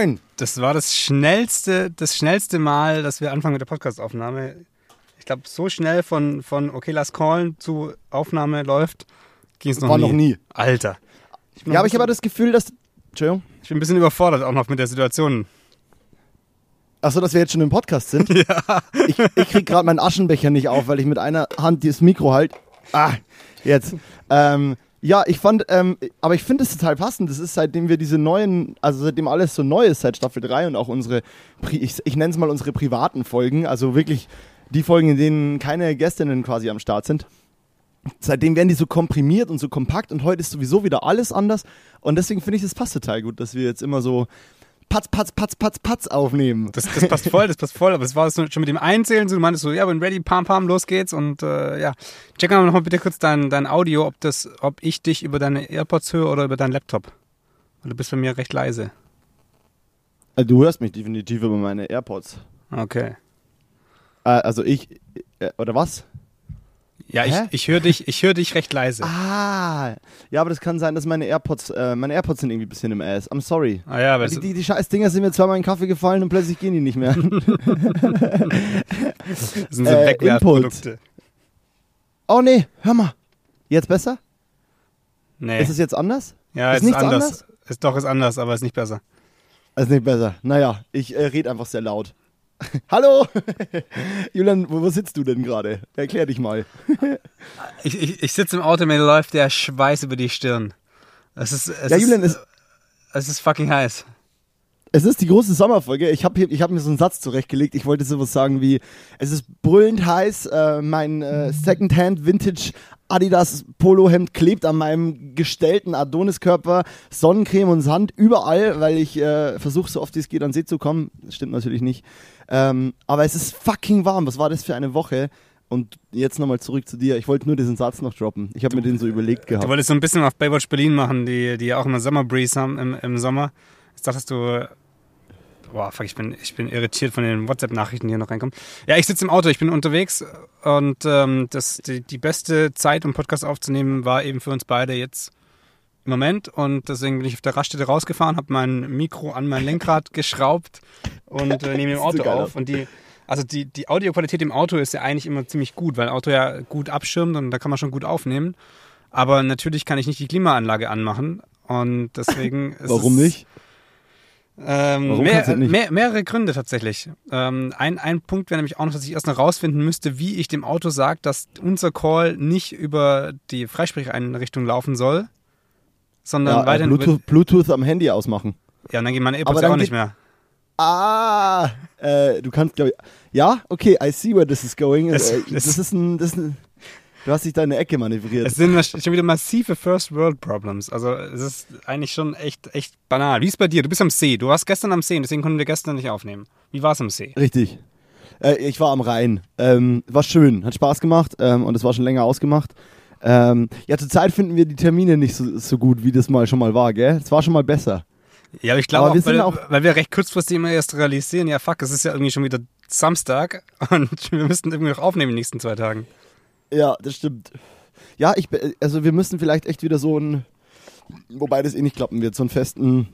Moin! Das war das schnellste, das schnellste Mal, dass wir anfangen mit der Podcastaufnahme. Ich glaube, so schnell von, von okay, lass callen zu Aufnahme läuft, ging es noch War nie. noch nie. Alter. Ja, aber ich habe das Gefühl, dass. Entschuldigung. ich bin ein bisschen überfordert auch noch mit der Situation. Achso, dass wir jetzt schon im Podcast sind? Ja. Ich, ich krieg gerade meinen Aschenbecher nicht auf, weil ich mit einer Hand das Mikro halt. Ah, jetzt. Ähm, ja, ich fand, ähm, aber ich finde es total passend. Das ist seitdem wir diese neuen, also seitdem alles so neu ist, seit Staffel 3 und auch unsere, ich, ich nenne es mal unsere privaten Folgen, also wirklich die Folgen, in denen keine Gästinnen quasi am Start sind. Seitdem werden die so komprimiert und so kompakt und heute ist sowieso wieder alles anders. Und deswegen finde ich, das passt total gut, dass wir jetzt immer so Patz, Patz, Patz, Patz, Patz aufnehmen. Das, das passt voll, das passt voll, aber es war schon mit dem Einzählen so, du meintest so, ja, bin ready, pam, pam, los geht's und äh, ja. Check mal noch mal bitte kurz dein, dein Audio, ob das, ob ich dich über deine AirPods höre oder über deinen Laptop. Weil du bist bei mir recht leise. Äh, Du hörst mich definitiv über meine AirPods. Okay. Äh, also ich, äh, oder was? Ja, ich, Hä? ich höre dich, ich höre dich recht leise. Ah, ja, aber das kann sein, dass meine AirPods, äh, meine AirPods sind irgendwie ein bisschen im Ass. I'm sorry. Ah ja, aber Die, die, die scheiß Dinger sind mir zweimal in den Kaffee gefallen und plötzlich gehen die nicht mehr. das sind so äh, Wegwerfprodukte. oh nee, hör mal. Jetzt besser? Nee. Ist es jetzt anders? ja, ist ist, anders. anders? Ist doch ist anders, aber ist nicht besser. Ist nicht besser. Naja, ich äh, rede einfach sehr laut. Hallo! Julian, wo, wo sitzt du denn gerade? Erklär dich mal. Ich, ich, ich sitze im Auto, mir läuft der Schweiß über die Stirn. Es ist, es Ja, ist, Julian, es, es ist fucking heiß. Es ist die große Sommerfolge. Ich habe hab mir so einen Satz zurechtgelegt. Ich wollte sowas sagen wie: Es ist brüllend heiß. Äh, mein äh, Secondhand Vintage Adidas Polohemd klebt an meinem gestellten Adoniskörper. Sonnencreme und Sand überall, weil ich äh, versuche, so oft wie es geht an See zu kommen. Das stimmt natürlich nicht. Ähm, aber es ist fucking warm. Was war das für eine Woche? Und jetzt nochmal zurück zu dir. Ich wollte nur diesen Satz noch droppen. Ich habe mir den so überlegt Du gehabt. wolltest so ein bisschen auf Baywatch Berlin machen, die, die ja auch immer Summer Breeze haben im, im Sommer. Jetzt dachtest du, boah, fuck, ich bin, ich bin irritiert von den WhatsApp-Nachrichten, die hier noch reinkommen. Ja, ich sitze im Auto, ich bin unterwegs und ähm, das, die, die beste Zeit, um Podcast aufzunehmen, war eben für uns beide jetzt im Moment und deswegen bin ich auf der Raststätte rausgefahren, habe mein Mikro an mein Lenkrad geschraubt und äh, nehme im so Auto auf. Und die, also die, die Audioqualität im Auto ist ja eigentlich immer ziemlich gut, weil Auto ja gut abschirmt und da kann man schon gut aufnehmen. Aber natürlich kann ich nicht die Klimaanlage anmachen und deswegen ist Warum nicht? Ähm, mehr? Mehr, mehrere Gründe tatsächlich. Ähm, ein, ein Punkt wäre nämlich auch noch, dass ich erst noch rausfinden müsste, wie ich dem Auto sage, dass unser Call nicht über die Freisprecheinrichtung laufen soll, sondern Ja, äh, weiterhin über, Bluetooth, Bluetooth am Handy ausmachen. Ja, und dann gehen meine Aber AirPods auch nicht geht- mehr. Ah, äh, du kannst, glaube ich. Ja, okay, I see where this is going. Es- äh, es- das, ist ein, das ist ein. Du hast dich da in eine Ecke manövriert. Es sind schon wieder massive First World Problems. Also es ist eigentlich schon echt, echt banal. Wie ist es bei dir? Du bist am See. Du warst gestern am See, und deswegen konnten wir gestern nicht aufnehmen. Wie war es am See? Richtig. Äh, ich war am Rhein. Ähm, war schön, hat Spaß gemacht ähm, und es war schon länger ausgemacht. Ähm, ja, zurzeit finden wir die Termine nicht so, so gut, wie das mal schon mal war, gell? Es war schon mal besser. Ja, aber ich glaube auch, weil, auch- weil wir recht kurzfristig immer erst realisieren, ja fuck, es ist ja irgendwie schon wieder Samstag und wir müssten irgendwie noch aufnehmen in den nächsten zwei Tagen. Ja, das stimmt. Ja, ich, also wir müssen vielleicht echt wieder so ein, wobei das eh nicht klappen wird, so einen festen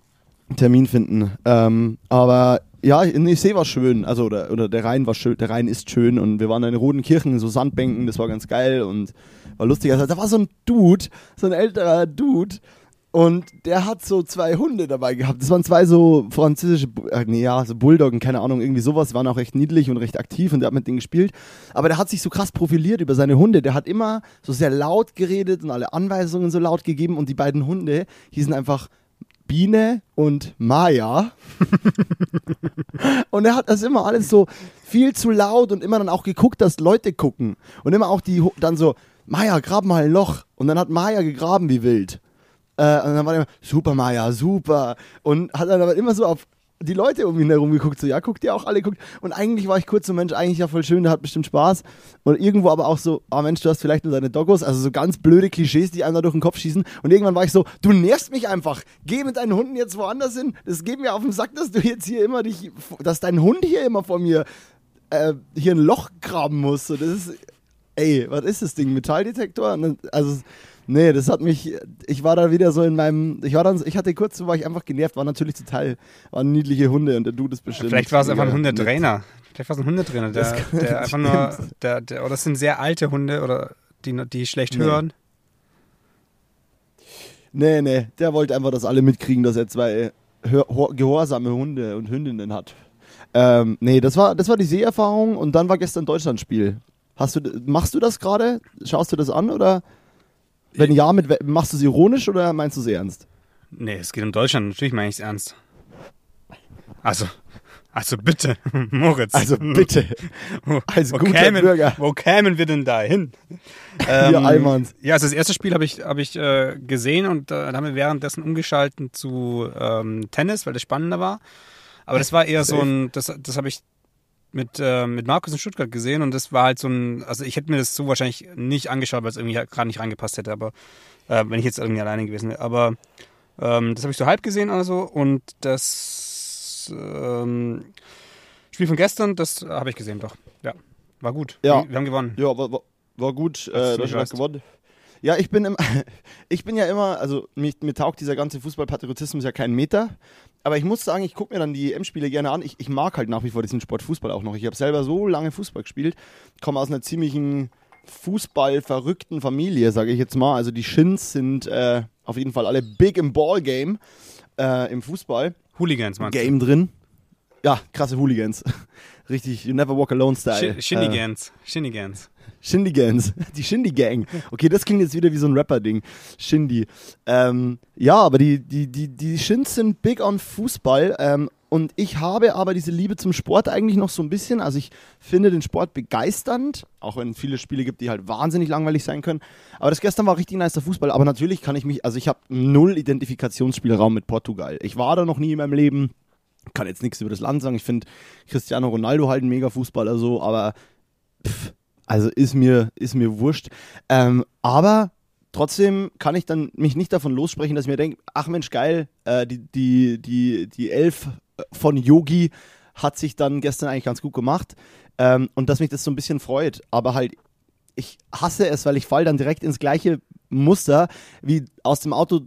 Termin finden. Ähm, aber ja, in See war schön, also oder, oder der Rhein war schön, der Rhein ist schön und wir waren in Rodenkirchen, in so Sandbänken, das war ganz geil und war lustig. Also da war so ein Dude, so ein älterer Dude und der hat so zwei Hunde dabei gehabt. Das waren zwei so französische, äh, nee, ja, so Bulldoggen, keine Ahnung, irgendwie sowas, waren auch recht niedlich und recht aktiv und der hat mit denen gespielt. Aber der hat sich so krass profiliert über seine Hunde. Der hat immer so sehr laut geredet und alle Anweisungen so laut gegeben und die beiden Hunde hießen einfach Biene und Maya. und er hat das immer alles so viel zu laut und immer dann auch geguckt, dass Leute gucken. Und immer auch die dann so, Maya, grab mal ein Loch. Und dann hat Maya gegraben wie wild. Äh, und dann war der immer, super Maya, super. Und hat dann aber immer so auf die Leute um ihn herum geguckt, so, ja, guckt ihr auch alle, guckt. Und eigentlich war ich kurz so, Mensch, eigentlich ja voll schön, der hat bestimmt Spaß. Und irgendwo aber auch so, ah Mensch, du hast vielleicht nur deine Doggos, also so ganz blöde Klischees, die einem da durch den Kopf schießen. Und irgendwann war ich so, du nervst mich einfach. Geh mit deinen Hunden jetzt woanders hin. Das geht mir auf den Sack, dass du jetzt hier immer dich, dass dein Hund hier immer vor mir äh, hier ein Loch graben muss. So, das ist, ey, was ist das Ding? Metalldetektor? Also, nee, das hat mich, ich war da wieder so in meinem, ich war dann, ich hatte kurz, war ich einfach genervt, war natürlich total, waren niedliche Hunde und der Dude ist bestimmt. Vielleicht war es einfach ein. Hundetrainer. Vielleicht war es ein Hundetrainer, der, der einfach nur, der, der, oder es sind sehr alte Hunde oder die, die schlecht Nee. hören. Nee, nee, der wollte einfach, dass alle mitkriegen, dass er zwei gehorsame Hunde und Hündinnen hat. Ähm, nee, das war, das war die Seherfahrung und dann war gestern Deutschlandspiel. Hast du, machst du das gerade? Schaust du das an oder? Wenn ja, mit, machst du es ironisch oder meinst du es ernst? Nee, es geht um Deutschland, natürlich meine ich es ernst. Also, also bitte, Moritz. Also bitte, Wo- als wo guter kämen, Bürger. Wo kämen wir denn da hin? Wir Allmanns. Ja, also das erste Spiel habe ich, hab ich äh, gesehen und äh, dann haben wir währenddessen umgeschalten zu ähm, Tennis, weil das spannender war. Aber das war eher so ein, das, das habe ich mit, äh, mit Markus in Stuttgart gesehen und das war halt so ein, also ich hätte mir das so wahrscheinlich nicht angeschaut, weil es irgendwie halt gerade nicht reingepasst hätte, aber äh, wenn ich jetzt irgendwie alleine gewesen wäre. Aber ähm, das habe ich so halb gesehen also und das ähm, Spiel von gestern, das habe ich gesehen doch. Ja, war gut. Ja. Wir, wir haben gewonnen. Ja, war, war, war gut. Äh, Deutschland hat gewonnen. Ja, ich bin, im, ich bin ja immer, also mir, mir taugt dieser ganze Fußballpatriotismus ja keinen Meter. Aber ich muss sagen, ich gucke mir dann die EM-Spiele gerne an. Ich, ich mag halt nach wie vor diesen Sport Fußball auch noch. Ich habe selber so lange Fußball gespielt, komme aus einer ziemlichen Fußball-verrückten Familie, sage ich jetzt mal. Also die Shins sind äh, auf jeden Fall alle big im Ballgame, äh, im Fußball. Hooligans, meinst du? Game drin. Ja, krasse Hooligans. Richtig, you never walk alone Style. Sch- Shindigans. Shindigans. Shindigans, die Shindy Gang. Okay, das klingt jetzt wieder wie so ein Rapper-Ding. Shindy. Ähm, ja, aber die, die, die, die Shins sind big on Fußball. Ähm, und ich habe aber diese Liebe zum Sport eigentlich noch so ein bisschen. Also ich finde den Sport begeisternd, auch wenn es viele Spiele gibt, die halt wahnsinnig langweilig sein können. Aber das gestern war richtig nice der Fußball. Aber natürlich kann ich mich, also ich habe null Identifikationsspielraum mit Portugal. Ich war da noch nie in meinem Leben. Kann jetzt nichts über das Land sagen. Ich finde Cristiano Ronaldo halt ein mega Fußballer so, aber pff, also ist mir, ist mir wurscht. Ähm, aber trotzdem kann ich dann mich nicht davon lossprechen, dass ich mir denke, ach Mensch, geil, äh, die, die, die, die Elf von Yogi hat sich dann gestern eigentlich ganz gut gemacht. Ähm, und dass mich das so ein bisschen freut. Aber halt, ich hasse es, weil ich fall dann direkt ins gleiche Muster wie aus dem Auto,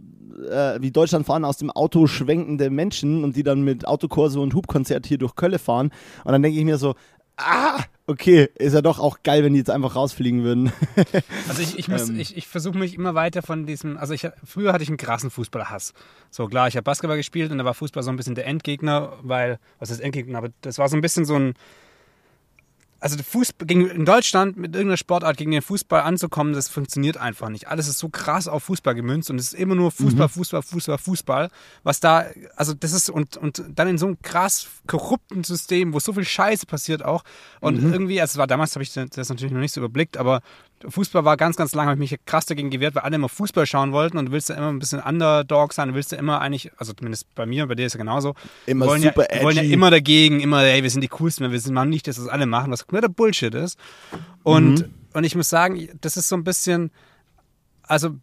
äh, wie Deutschland fahren, aus dem Auto schwenkende Menschen und die dann mit Autokurse und Hubkonzert hier durch Kölle fahren. Und dann denke ich mir so, ah, okay, ist ja doch auch geil, wenn die jetzt einfach rausfliegen würden. Also ich, ich, muss- Ähm. ich, ich versuche mich immer weiter von diesem, also ich, früher hatte ich einen krassen Fußballhass. So klar, ich habe Basketball gespielt und da war Fußball so ein bisschen der Endgegner, weil, was ist Endgegner, aber das war so ein bisschen so ein, also Fußball, gegen, in Deutschland mit irgendeiner Sportart gegen den Fußball anzukommen, das funktioniert einfach nicht. Alles ist so krass auf Fußball gemünzt und es ist immer nur Fußball, Fußball, Fußball, Fußball. Was da, also das ist, und, und dann in so einem krass korrupten System, wo so viel Scheiße passiert auch. Und irgendwie, also es war damals, habe ich das natürlich noch nicht so überblickt, aber Fußball war ganz, ganz lange, habe ich mich krass dagegen gewehrt, weil alle immer Fußball schauen wollten und du willst ja immer ein bisschen Underdog sein, du willst ja immer eigentlich, also zumindest bei mir, bei dir ist ja genauso. Immer wollen super ja, wollen ja edgy. immer dagegen, immer, ey, wir sind die coolsten, wir sind machen nicht, dass das alle machen, was kompletter Bullshit ist. Und, und ich muss sagen, das ist so ein bisschen, also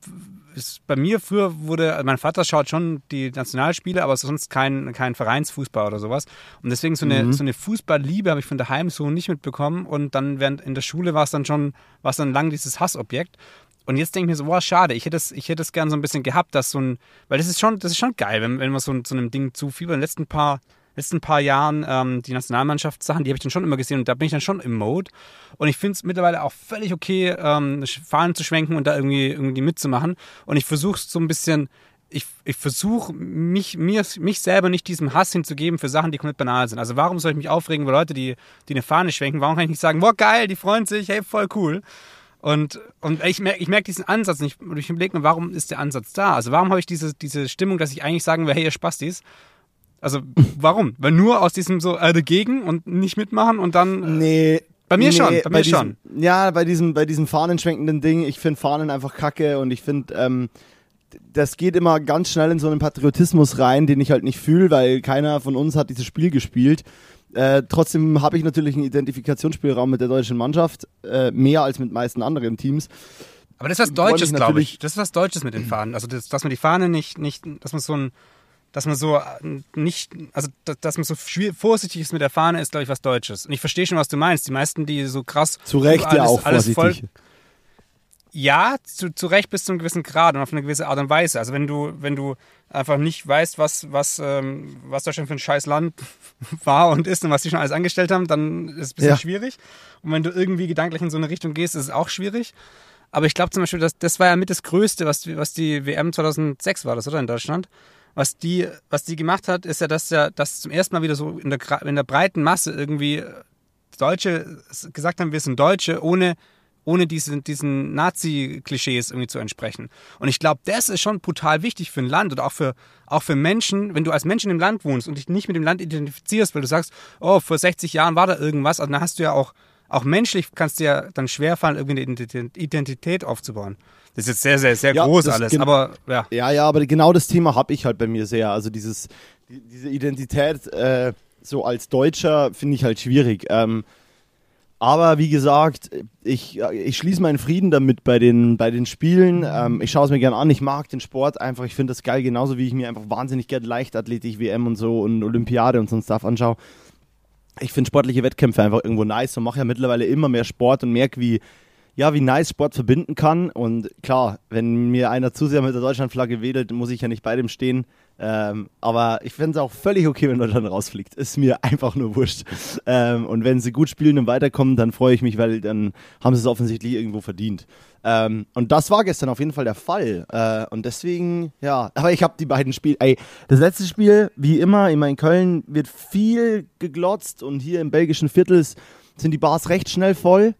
ist bei mir früher wurde, also mein Vater schaut schon die Nationalspiele, aber sonst kein, kein Vereinsfußball oder sowas. Und deswegen so eine, so eine Fußballliebe habe ich von daheim so nicht mitbekommen. Und dann während in der Schule war es dann schon, war es dann lang dieses Hassobjekt. Und jetzt denke ich mir so, boah, schade, ich hätte es, ich hätte es gern so ein bisschen gehabt, dass so ein, weil das ist schon, das ist schon geil, wenn, wenn man so, so einem Ding zufiebert. In den letzten paar, letzten paar Jahren ähm, die Nationalmannschaftssachen, die habe ich dann schon immer gesehen und da bin ich dann schon im Mode. Und ich finde es mittlerweile auch völlig okay, ähm, Fahnen zu schwenken und da irgendwie, irgendwie mitzumachen. Und ich versuche so ein bisschen, ich, ich versuche mich, mich selber nicht diesem Hass hinzugeben für Sachen, die komplett banal sind. Also warum soll ich mich aufregen über Leute, die, die eine Fahne schwenken? Warum kann ich nicht sagen, boah, geil, die freuen sich, hey, voll cool. Und, und ich merke ich merk diesen Ansatz nicht. Und ich überlege mir, warum ist der Ansatz da? Also warum habe ich diese, diese Stimmung, dass ich eigentlich sagen will, hey, ihr Spastis? Also warum? Weil nur aus diesem so äh, dagegen und nicht mitmachen und dann... Nee. Bei mir schon, bei mir diesem, Ja, bei diesem, bei diesem fahnenschwenkenden Ding, ich finde Fahnen einfach kacke und ich finde, ähm, das geht immer ganz schnell in so einen Patriotismus rein, den ich halt nicht fühle, weil keiner von uns hat dieses Spiel gespielt. Äh, trotzdem habe ich natürlich einen Identifikationsspielraum mit der deutschen Mannschaft, äh, mehr als mit meisten anderen Teams. Aber das ist was Deutsches, glaube ich. Das ist was Deutsches mit den Fahnen. Also das, dass man die Fahne nicht, nicht, dass man so ein, dass man so äh, nicht, also dass, man so vorsichtig ist mit der Fahne, ist, glaube ich, was Deutsches. Und ich verstehe schon, was du meinst. Die meisten, die so krass. Zu Recht alles, ja auch alles vorsichtig. Voll, ja, zu, zu Recht bis zu einem gewissen Grad und auf eine gewisse Art und Weise. Also wenn du, wenn du einfach nicht weißt, was, was, ähm, was Deutschland für ein scheiß Land war und ist und was die schon alles angestellt haben, dann ist es ein bisschen Ja. schwierig. Und wenn du irgendwie gedanklich in so eine Richtung gehst, ist es auch schwierig. Aber ich glaube zum Beispiel, dass, das war ja mit das Größte, was, die- was die WM 2006 war, das oder in Deutschland. Was die, was die gemacht hat, ist ja, dass ja, dass zum ersten Mal wieder so in der, in der breiten Masse irgendwie Deutsche gesagt haben, wir sind Deutsche, ohne, ohne diesen, diesen Nazi-Klischees irgendwie zu entsprechen. Und ich glaube, das ist schon brutal wichtig für ein Land oder auch für, auch für Menschen, wenn du als Mensch in dem Land wohnst und dich nicht mit dem Land identifizierst, weil du sagst, oh, vor 60 Jahren war da irgendwas, also dann hast du ja auch, auch menschlich kannst dir ja dann schwerfallen, irgendwie eine Ident- Identität aufzubauen. Das ist jetzt sehr, sehr, sehr Ja, groß alles, aber ja. Ja, ja, aber genau das Thema habe ich halt bei mir sehr. Also dieses, die, diese Identität äh, so als Deutscher finde ich halt schwierig. Ähm, aber wie gesagt, ich, ich schließe meinen Frieden damit bei den, bei den Spielen. Ähm, ich schaue es mir gerne an. Ich mag den Sport einfach. Ich finde das geil, genauso wie ich mir einfach wahnsinnig gerne Leichtathletik, WM und so und Olympiade und so ein Stuff anschaue. Ich finde sportliche Wettkämpfe einfach irgendwo nice und mache ja mittlerweile immer mehr Sport und merke, wie, ja, wie nice Sport verbinden kann. Und klar, wenn mir einer zu sehr mit der Deutschlandflagge wedelt, muss ich ja nicht bei dem stehen. Ähm, aber ich fände es auch völlig okay, wenn Deutschland rausfliegt. Ist mir einfach nur wurscht. Ähm, und wenn sie gut spielen und weiterkommen, dann freue ich mich, weil dann haben sie es offensichtlich irgendwo verdient. Ähm, und das war gestern auf jeden Fall der Fall. Äh, und deswegen, ja, aber ich habe die beiden Spiele. Ey, das letzte Spiel, wie immer, immer in Köln, wird viel geglotzt und hier im belgischen Viertels sind die Bars recht schnell voll.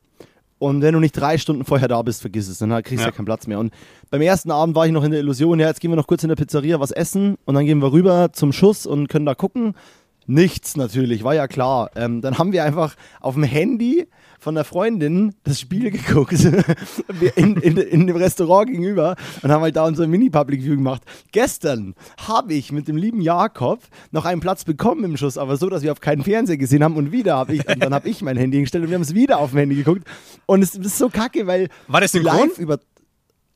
Und wenn du nicht drei Stunden vorher da bist, vergiss es, dann kriegst du ja. Ja. keinen Platz mehr. Und beim ersten Abend war ich noch in der Illusion, ja, jetzt gehen wir noch kurz in der Pizzeria was essen und dann gehen wir rüber zum Schuss und können da gucken. Nichts natürlich, war ja klar. Ähm, dann haben wir einfach auf dem Handy von der Freundin das Spiel geguckt. In, in, in dem Restaurant gegenüber und haben halt da unser Mini-Public-View gemacht. Gestern habe ich mit dem lieben Jakob noch einen Platz bekommen im Schuss, aber so, dass wir auf keinen Fernseher gesehen haben und wieder habe ich, und dann habe ich mein Handy hingestellt und wir haben es wieder auf dem Handy geguckt. Und es ist so kacke, weil War das synchron? live über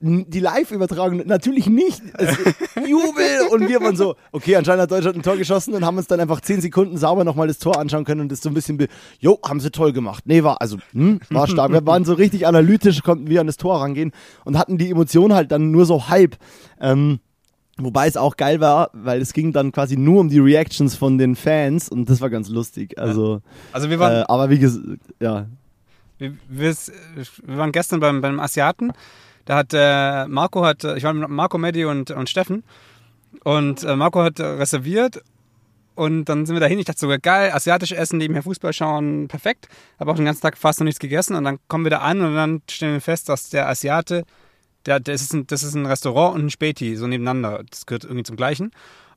die Live-Übertragung natürlich nicht. Es, Jubel und wir waren so, okay, anscheinend hat Deutschland ein Tor geschossen und haben uns dann einfach zehn Sekunden sauber nochmal das Tor anschauen können und das so ein bisschen, jo, haben sie toll gemacht. Nee, war, also, hm, war stark. Wir waren so richtig analytisch, konnten wir an das Tor rangehen und hatten die Emotion halt dann nur so halb. Ähm, Wobei es auch geil war, weil es ging dann quasi nur um die Reactions von den Fans und das war ganz lustig. Also, Also wir waren, äh, aber wie gesagt, ja. Wir, wir, wir waren gestern beim, beim Asiaten. Da hat äh, Marco hat, äh, ich war mit Marco, Medi und, und Steffen. Und äh, Marco hat reserviert. Und dann sind wir dahin. Ich dachte sogar, geil, asiatisch essen, nebenher Fußball schauen, perfekt. Habe auch den ganzen Tag fast noch nichts gegessen. Und dann kommen wir da an und dann stellen wir fest, dass der Asiate, der, das, ist ein, das ist ein Restaurant und ein Späti, so nebeneinander. Das gehört irgendwie zum Gleichen.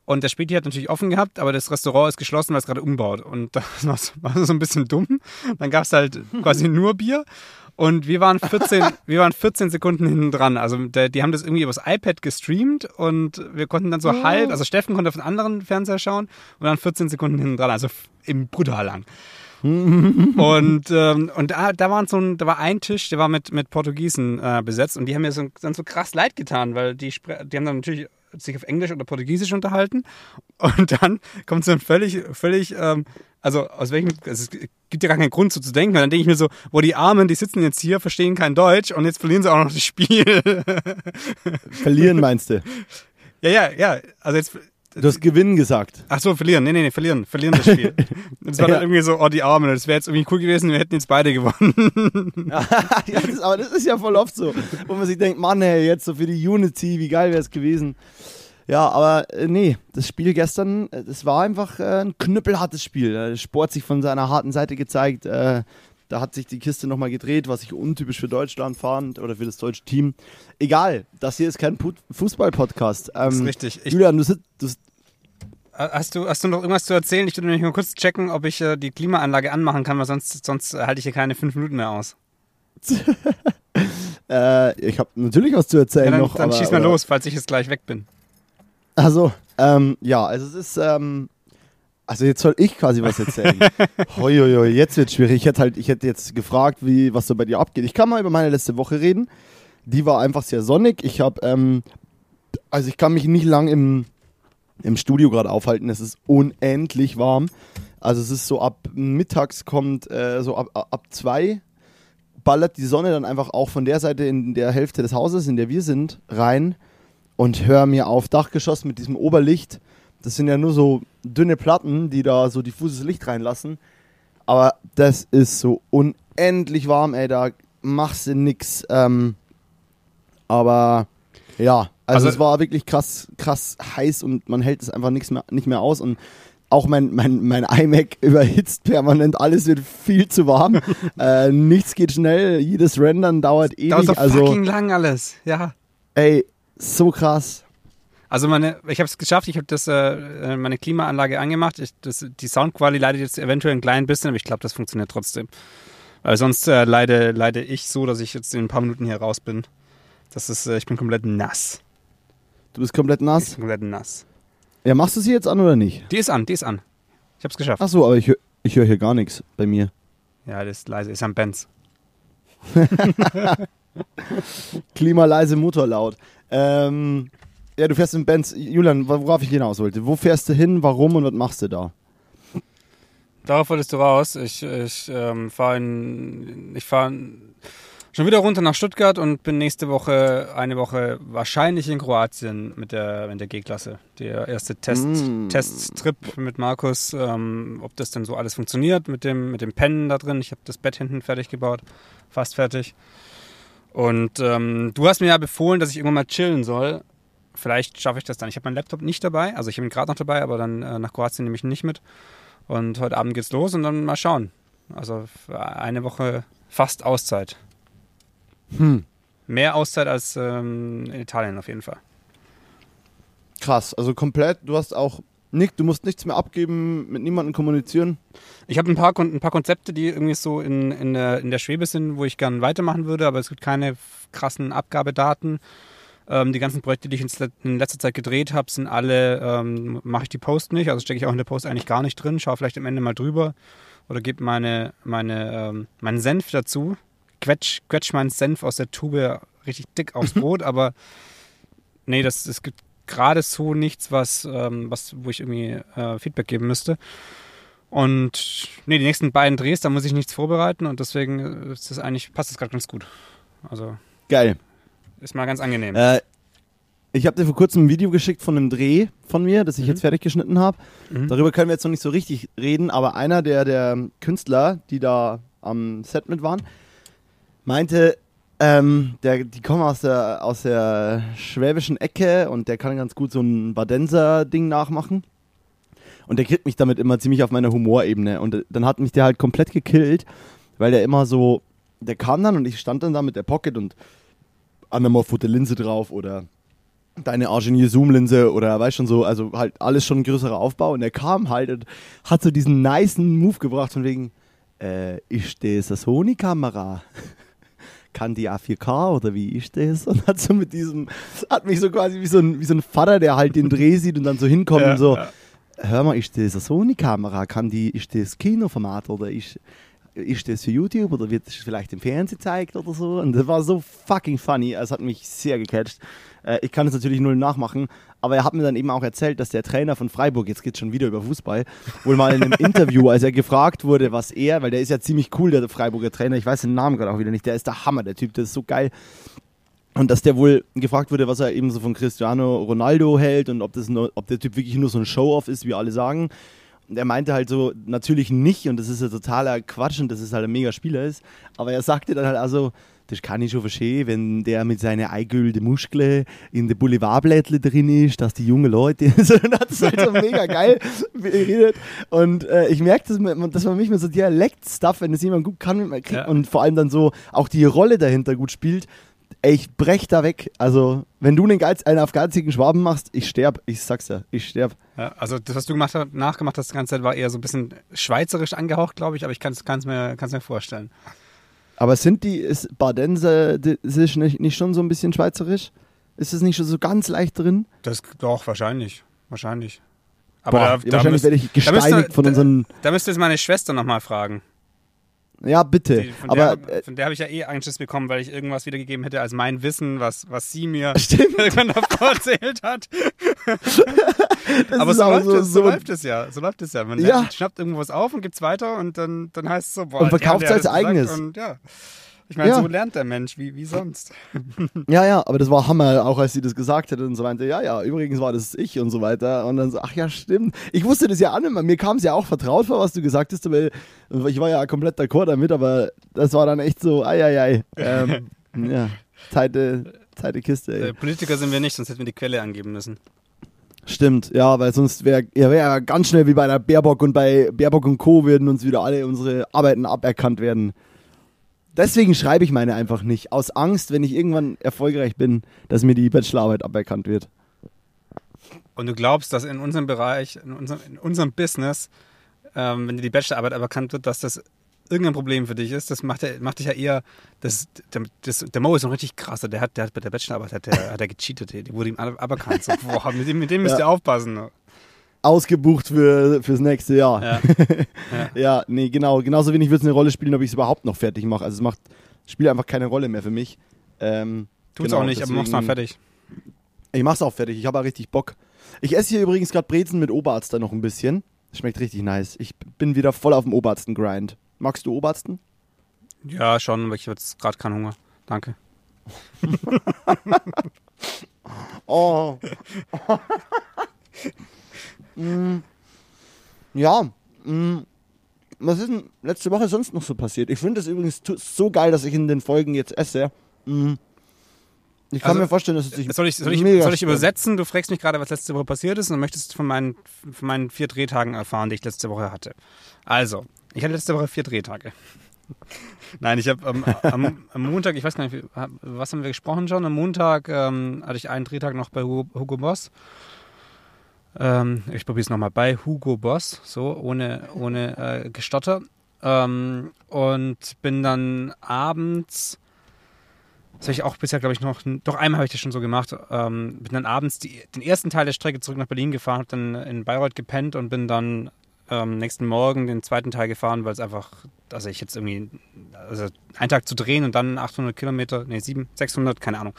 Und der Späti hat natürlich offen gehabt, aber das Restaurant ist geschlossen, weil es gerade umbaut. Und das war so, war so ein bisschen dumm. Dann gab es halt quasi nur Bier. Und wir waren 14, wir waren 14 Sekunden hinten dran. Also der, die haben das irgendwie übers iPad gestreamt und wir konnten dann so Oh. halb, also Steffen konnte auf einen anderen Fernseher schauen und dann 14 Sekunden hinten dran, also im brutal lang. und ähm, und da, da, waren so ein, da war ein Tisch, der war mit, mit Portugiesen äh, besetzt und die haben mir so, dann so krass leid getan, weil die, die haben dann natürlich sich auf Englisch oder Portugiesisch unterhalten und dann kommt so ein völlig, völlig, ähm, also aus welchem, also es gibt ja gar keinen Grund so zu denken, und dann denke ich mir so, wo die Armen, die sitzen jetzt hier, verstehen kein Deutsch und jetzt verlieren sie auch noch das Spiel. Verlieren meinst du? ja, ja, ja, also jetzt, Du hast Gewinnen gesagt. ach so, verlieren, nee, nee, nee, verlieren, verlieren das Spiel. Das war Ja. dann irgendwie so, oh, die Armen, das wäre jetzt irgendwie cool gewesen, wir hätten jetzt beide gewonnen. ja, das ist, aber das ist ja voll oft so, wo man sich denkt, Mann, ey, jetzt so für die Unity, wie geil wäre es gewesen. Ja, aber äh, nee, das Spiel gestern, äh, das war einfach äh, ein knüppelhartes Spiel. Äh, Sport sich von seiner harten Seite gezeigt. Äh, da hat sich die Kiste nochmal gedreht, was ich untypisch für Deutschland fand oder für das deutsche Team. Egal, das hier ist kein Fußball-Podcast. Ähm, Das ist richtig. Ich, Julian, du, sitzt, hast, du, hast du noch irgendwas zu erzählen? Ich würde nämlich mal kurz checken, ob ich äh, die Klimaanlage anmachen kann, weil sonst, sonst halte ich hier keine fünf Minuten mehr aus. äh, ich habe natürlich was zu erzählen Ja, dann noch. dann aber, schieß mal aber- los, falls ich jetzt gleich weg bin. Also, ähm, ja, also es ist, ähm, also jetzt soll ich quasi was erzählen. hoi, hoi, hoi, jetzt wird schwierig. Ich hätte halt, ich hätte jetzt gefragt, wie, was so bei dir abgeht. Ich kann mal über meine letzte Woche reden. Die war einfach sehr sonnig. Ich habe, ähm, also ich kann mich nicht lang im, im Studio gerade aufhalten. Es ist unendlich warm. Also es ist so ab mittags kommt äh, so ab, ab zwei ballert die Sonne dann einfach auch von der Seite in der Hälfte des Hauses, in der wir sind, rein und hör mir auf Dachgeschoss mit diesem Oberlicht. Das sind ja nur so dünne Platten, die da so diffuses Licht reinlassen. Aber das ist so unendlich warm, ey, da machst du nix. Ähm, aber ja, also, Also- es war wirklich krass, krass heiß und man hält es einfach nix mehr, nicht mehr aus und auch mein, mein, mein iMac überhitzt permanent, alles wird viel zu warm. äh, nichts geht schnell, jedes Rendern dauert ewig. Dauert so also, fucking lang alles. Ja. ey, so krass. Also meine, ich habe es geschafft, ich habe das äh, meine Klimaanlage angemacht. Ich, das, die Soundqualität leidet jetzt eventuell ein klein bisschen, aber ich glaube, das funktioniert trotzdem. Weil sonst äh, leide, leide ich so, dass ich jetzt in ein paar Minuten hier raus bin. Das ist, äh, ich bin komplett nass. Du bist komplett Ich nass. bin komplett nass. Ja, machst du sie jetzt an oder nicht? Die ist an, die ist an. Ich habe es geschafft. Ach so, aber ich, ich höre hier gar nichts bei mir. Ja, das ist leise, ist am Benz. Klima leise, Motor laut. Ähm, ja, du fährst in Benz. Julian, worauf ich hinaus wollte. Wo fährst du hin, warum und was machst du da? Darauf wolltest du raus. Ich, ich ähm, fahre ich fahr schon wieder runter nach Stuttgart und bin nächste Woche, eine Woche wahrscheinlich in Kroatien mit der, mit der G-Klasse. Der erste Test, Mm. Testtrip mit Markus, ähm, ob das denn so alles funktioniert mit dem, mit dem Pennen da drin. Ich habe das Bett hinten fertig gebaut, fast fertig. Und ähm, du hast mir ja befohlen, dass ich irgendwann mal chillen soll. Vielleicht schaffe ich das dann. Ich habe meinen Laptop nicht dabei, also ich habe ihn gerade noch dabei, aber dann äh, nach Kroatien nehme ich ihn nicht mit. Und heute Abend geht's los und dann mal schauen. Also für eine Woche fast Auszeit. Hm. Mehr Auszeit als ähm, in Italien auf jeden Fall. Krass, also komplett. Du hast auch Nick, du musst nichts mehr abgeben, mit niemandem kommunizieren. Ich habe ein paar, ein paar Konzepte, die irgendwie so in, in, der, in der Schwebe sind, wo ich gern weitermachen würde, aber es gibt keine krassen Abgabedaten. Ähm, die ganzen Projekte, die ich in letzter Zeit gedreht habe, sind alle, ähm, mache ich die Post nicht, also stecke ich auch in der Post eigentlich gar nicht drin, schaue vielleicht am Ende mal drüber oder gebe meine, meine, ähm, meinen Senf dazu, quetsch, quetsch meinen Senf aus der Tube richtig dick aufs Brot, aber nee, das, es gibt gerade so nichts, was, ähm, was, wo ich irgendwie äh, Feedback geben müsste. Und nee, die nächsten beiden Drehs, da muss ich nichts vorbereiten und deswegen äh, ist das eigentlich, passt das gerade ganz gut. Also Geil. Ist mal ganz angenehm. Äh, ich habe dir vor kurzem ein Video geschickt von einem Dreh von mir, das ich Mhm. jetzt fertig geschnitten habe. Mhm. Darüber können wir jetzt noch nicht so richtig reden, aber einer der, der Künstler, die da am Set mit waren, meinte, ähm, der, die kommen aus der, aus der schwäbischen Ecke und der kann ganz gut so ein Badenser-Ding nachmachen. Und der kriegt mich damit immer ziemlich auf meiner Humorebene. Und äh, dann hat mich der halt komplett gekillt, weil der immer so, der kam dann und ich stand dann da mit der Pocket und anamorphote Linse drauf oder deine Argenier Zoom Linse oder weißt schon so, also halt alles schon ein größerer Aufbau und er kam halt und hat so diesen nicen Move gebracht von wegen, äh, ist das eine Sony Kamera? Kann die A4K oder wie ist das? Und hat so mit diesem, hat mich so quasi wie so ein, wie so ein Vater, der halt den Dreh sieht und dann so hinkommt Ja, und so, ja. hör mal, ist das eine Sony-Kamera? Kann die, ist das Kinoformat oder ist, ist das für YouTube oder wird das vielleicht im Fernsehen gezeigt oder so? Und das war so fucking funny. Es hat mich sehr gecatcht. Äh, ich kann es natürlich null nachmachen, aber er hat mir dann eben auch erzählt, dass der Trainer von Freiburg, jetzt geht schon wieder über Fußball, wohl mal in einem Interview, als er gefragt wurde, was er, weil der ist ja ziemlich cool, der Freiburger Trainer, ich weiß den Namen gerade auch wieder nicht, der ist der Hammer, der Typ, der ist so geil. Und dass der wohl gefragt wurde, was er eben so von Cristiano Ronaldo hält und ob, das nur, ob der Typ wirklich nur so ein Show-Off ist, wie alle sagen. Er meinte halt so, natürlich nicht und das ist ja totaler Quatsch und dass es halt ein mega Spieler ist. Aber er sagte dann halt also, das kann ich schon verstehen, wenn der mit seinen eingehüllten Muskeln in den Boulevardblättle drin ist, dass die jungen Leute, so, hat es halt so mega geil geredet. Und äh, ich merke, dass man, dass man mich mit so Dialekt-Stuff, wenn das jemand gut kann, kriegt Ja. und vor allem dann so auch die Rolle dahinter gut spielt, ey, ich brech da weg. Also, wenn du einen, Geiz, einen auf geizigen Schwaben machst, ich sterb. Ich sag's ja, ich sterb. Ja, also das, was du gemacht hast, nachgemacht hast, die ganze Zeit, war eher so ein bisschen schweizerisch angehaucht, glaube ich, aber ich kann es mir, kann's mir vorstellen. Aber sind die, ist Badenser, ist nicht, nicht schon so ein bisschen schweizerisch? Ist es nicht schon so ganz leicht drin? Das doch, wahrscheinlich. Wahrscheinlich. Aber Boah, da, da, wahrscheinlich müsst, werde ich da müsst ihr- gesteinigt von da- unseren. da müsst ihr jetzt meine Schwester nochmal fragen. Ja, bitte. Von aber der, äh, von der habe ich ja eh Anschiss bekommen, weil ich irgendwas wiedergegeben hätte als mein Wissen, was, was sie mir Stimmt. irgendwann davor erzählt hat. Aber so, läuft so, es, so so läuft es ja. So läuft es ja. Man Ja. schnappt irgendwas auf und gibt es weiter und dann, dann heißt es so, boah, Und verkauft es als eigenes. Und ja. Ich meine, Ja. so lernt der Mensch, wie, wie sonst. Ja, ja, aber das war Hammer, auch als sie das gesagt hat und so meinte, ja, ja, übrigens war das ich und so weiter. Und dann so, ach ja, stimmt. Ich wusste das ja mehr. Mir kam es ja auch vertraut vor, was du gesagt hast, aber ich war ja komplett d'accord damit, aber das war dann echt so, ei, ei, ei. Ähm, ja, zeite, zeite Kiste, ey. Äh, Politiker sind wir nicht, sonst hätten wir die Quelle angeben müssen. Stimmt, ja, weil sonst wäre ja, wär ja ganz schnell wie bei der Baerbock und bei Baerbock und Co. würden uns wieder alle unsere Arbeiten aberkannt werden. Deswegen schreibe ich meine einfach nicht. Aus Angst, wenn ich irgendwann erfolgreich bin, dass mir die Bachelorarbeit aberkannt wird. Und du glaubst, dass in unserem Bereich, in unserem, in unserem Business, ähm, wenn dir die Bachelorarbeit aberkannt wird, dass das irgendein Problem für dich ist, das macht, der, macht dich ja eher, das, der, das, der Mo ist noch richtig krasser, der hat, der hat bei der Bachelorarbeit hat der, hat der gecheatet, die wurde ihm aber- aberkannt. So, boah, mit dem, mit dem müsst Ja. ihr aufpassen. Ausgebucht für, fürs nächste Jahr. Ja. Ja, nee, genau. Genauso wenig wird es eine Rolle spielen, ob ich es überhaupt noch fertig mache. Also es macht, spielt einfach keine Rolle mehr für mich. Ähm, Tut's genau, auch nicht, aber mach's mal deswegen- fertig. Ich mach's auch fertig. Ich habe auch richtig Bock. Ich esse hier übrigens gerade Brezen mit Oberarzt da noch ein bisschen. Schmeckt richtig nice. Ich bin wieder voll auf dem Oberarsten-Grind. Magst du Oberarsten? Ja, schon, aber ich habe jetzt gerade keinen Hunger. Danke. Oh. Mm. Ja. mm. Was ist denn letzte Woche sonst noch so passiert? Ich finde es übrigens so geil, dass ich in den Folgen jetzt esse. Mm. Ich kann Also, mir vorstellen, dass es sich Soll ich, soll ich, soll ich übersetzen? Du fragst mich gerade, was letzte Woche passiert ist und möchtest von meinen, von meinen vier Drehtagen erfahren, die ich letzte Woche hatte. Also, ich hatte letzte Woche vier Drehtage. Nein, ich habe am, am, am Montag, ich weiß gar nicht, was haben wir gesprochen schon? Am Montag ähm, hatte ich einen Drehtag noch bei Hugo, Hugo Boss. Ähm, ich probiere es nochmal bei Hugo Boss, so ohne, ohne äh, Gestotter. Ähm, und bin dann abends, das habe ich auch bisher, glaube ich, noch, doch einmal habe ich das schon so gemacht, ähm, bin dann abends die, den ersten Teil der Strecke zurück nach Berlin gefahren, habe dann in Bayreuth gepennt und bin dann ähm, nächsten Morgen den zweiten Teil gefahren, weil es einfach, also ich jetzt irgendwie, also einen Tag zu drehen und dann 800 Kilometer, nee, 700, 600, keine Ahnung.